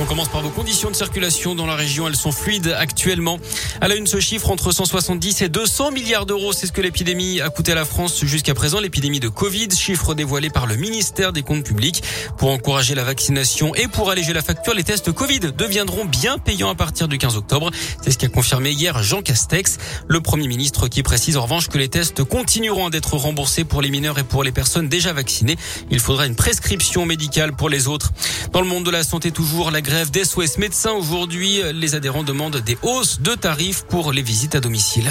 On commence par vos conditions de circulation dans la région. Elles sont fluides actuellement. À la une, ce chiffre entre 170 et 200 milliards d'euros. C'est ce que l'épidémie a coûté à la France jusqu'à présent. L'épidémie de Covid, chiffre dévoilé par le ministère des Comptes publics. Pour encourager la vaccination et pour alléger la facture, les tests Covid deviendront bien payants à partir du 15 octobre. C'est ce qu'a confirmé hier Jean Castex, le premier ministre qui précise en revanche que les tests continueront d'être remboursés pour les mineurs et pour les personnes déjà vaccinées. Il faudra une prescription médicale pour les autres. Dans le monde de la santé toujours, la grève des SOS médecins. Aujourd'hui, les adhérents demandent des hausses de tarifs pour les visites à domicile.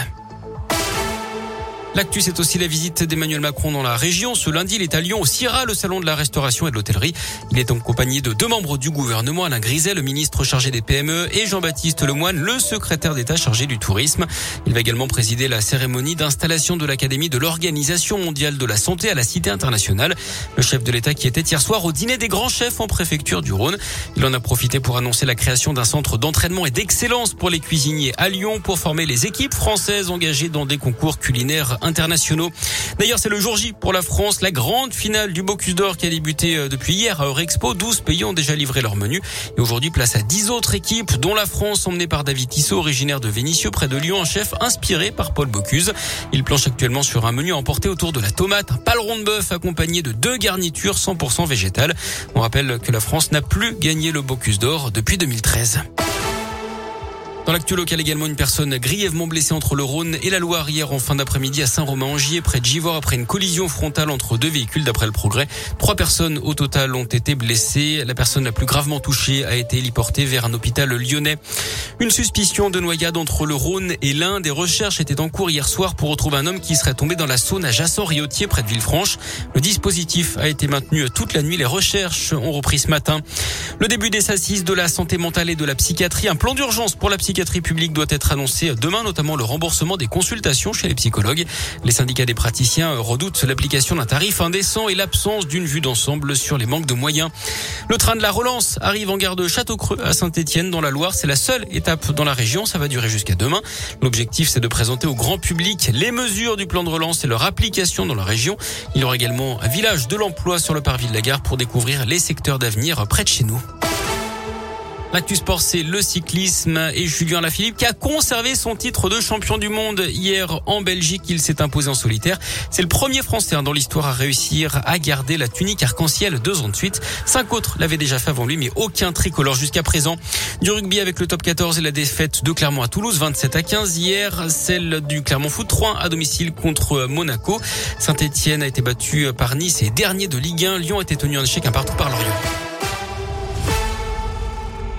L'actu, c'est aussi la visite d'Emmanuel Macron dans la région. Ce lundi, il est à Lyon, au CIRA, le salon de la restauration et de l'hôtellerie. Il est en compagnie de deux membres du gouvernement, Alain Griset, le ministre chargé des PME, et Jean-Baptiste Lemoine, le secrétaire d'État chargé du tourisme. Il va également présider la cérémonie d'installation de l'Académie de l'Organisation mondiale de la santé à la Cité internationale. Le chef de l'État qui était hier soir au dîner des grands chefs en préfecture du Rhône. Il en a profité pour annoncer la création d'un centre d'entraînement et d'excellence pour les cuisiniers à Lyon pour former les équipes françaises engagées dans des concours culinaires internationaux. D'ailleurs, c'est le jour J pour la France, la grande finale du Bocuse d'Or qui a débuté euh, depuis hier à Eurexpo. 12 pays ont déjà livré leur menu. Et aujourd'hui, place à 10 autres équipes, dont la France, emmenée par David Tissot, originaire de Vénissieux, près de Lyon, un chef inspiré par Paul Bocuse. Il planche actuellement sur un menu emporté autour de la tomate, un paleron de bœuf accompagné de deux garnitures 100% végétales. On rappelle que la France n'a plus gagné le Bocuse d'Or depuis 2013. Dans l'actu local également, une personne grièvement blessée entre le Rhône et la Loire hier en fin d'après-midi à Saint-Romain-Angier, près de Givors, après une collision frontale entre deux véhicules d'après le progrès. Trois personnes au total ont été blessées. La personne la plus gravement touchée a été héliportée vers un hôpital lyonnais. Une suspicion de noyade entre le Rhône et l'Ain. Des recherches étaient en cours hier soir pour retrouver un homme qui serait tombé dans la Saône à Jasson-Riotier, près de Villefranche. Le dispositif a été maintenu toute la nuit. Les recherches ont repris ce matin. Le début des assises de la santé mentale et de la psychiatrie. Un plan d'urgence pour la psychiatrie psychiatrie publique doit être annoncé demain, notamment le remboursement des consultations chez les psychologues. Les syndicats des praticiens redoutent l'application d'un tarif indécent et l'absence d'une vue d'ensemble sur les manques de moyens. Le train de la relance arrive en gare de Château-Creux à Saint-Étienne dans la Loire. C'est la seule étape dans la région. Ça va durer jusqu'à demain. L'objectif, c'est de présenter au grand public les mesures du plan de relance et leur application dans la région. Il y aura également un village de l'emploi sur le parvis de la gare pour découvrir les secteurs d'avenir près de chez nous. L'actu sport, c'est le cyclisme et Julien Lafilippe qui a conservé son titre de champion du monde hier en Belgique. Il s'est imposé en solitaire. C'est le premier Français hein, dans l'histoire à réussir à garder la tunique arc-en-ciel deux ans de suite. Cinq autres l'avaient déjà fait avant lui, mais aucun tricolore jusqu'à présent. Du rugby avec le top 14 et la défaite de Clermont à Toulouse, 27 à 15 hier. Celle du Clermont Foot 3 à domicile contre Monaco. Saint-Etienne a été battu par Nice et dernier de Ligue 1. Lyon a été tenu en échec un partout par Lorient.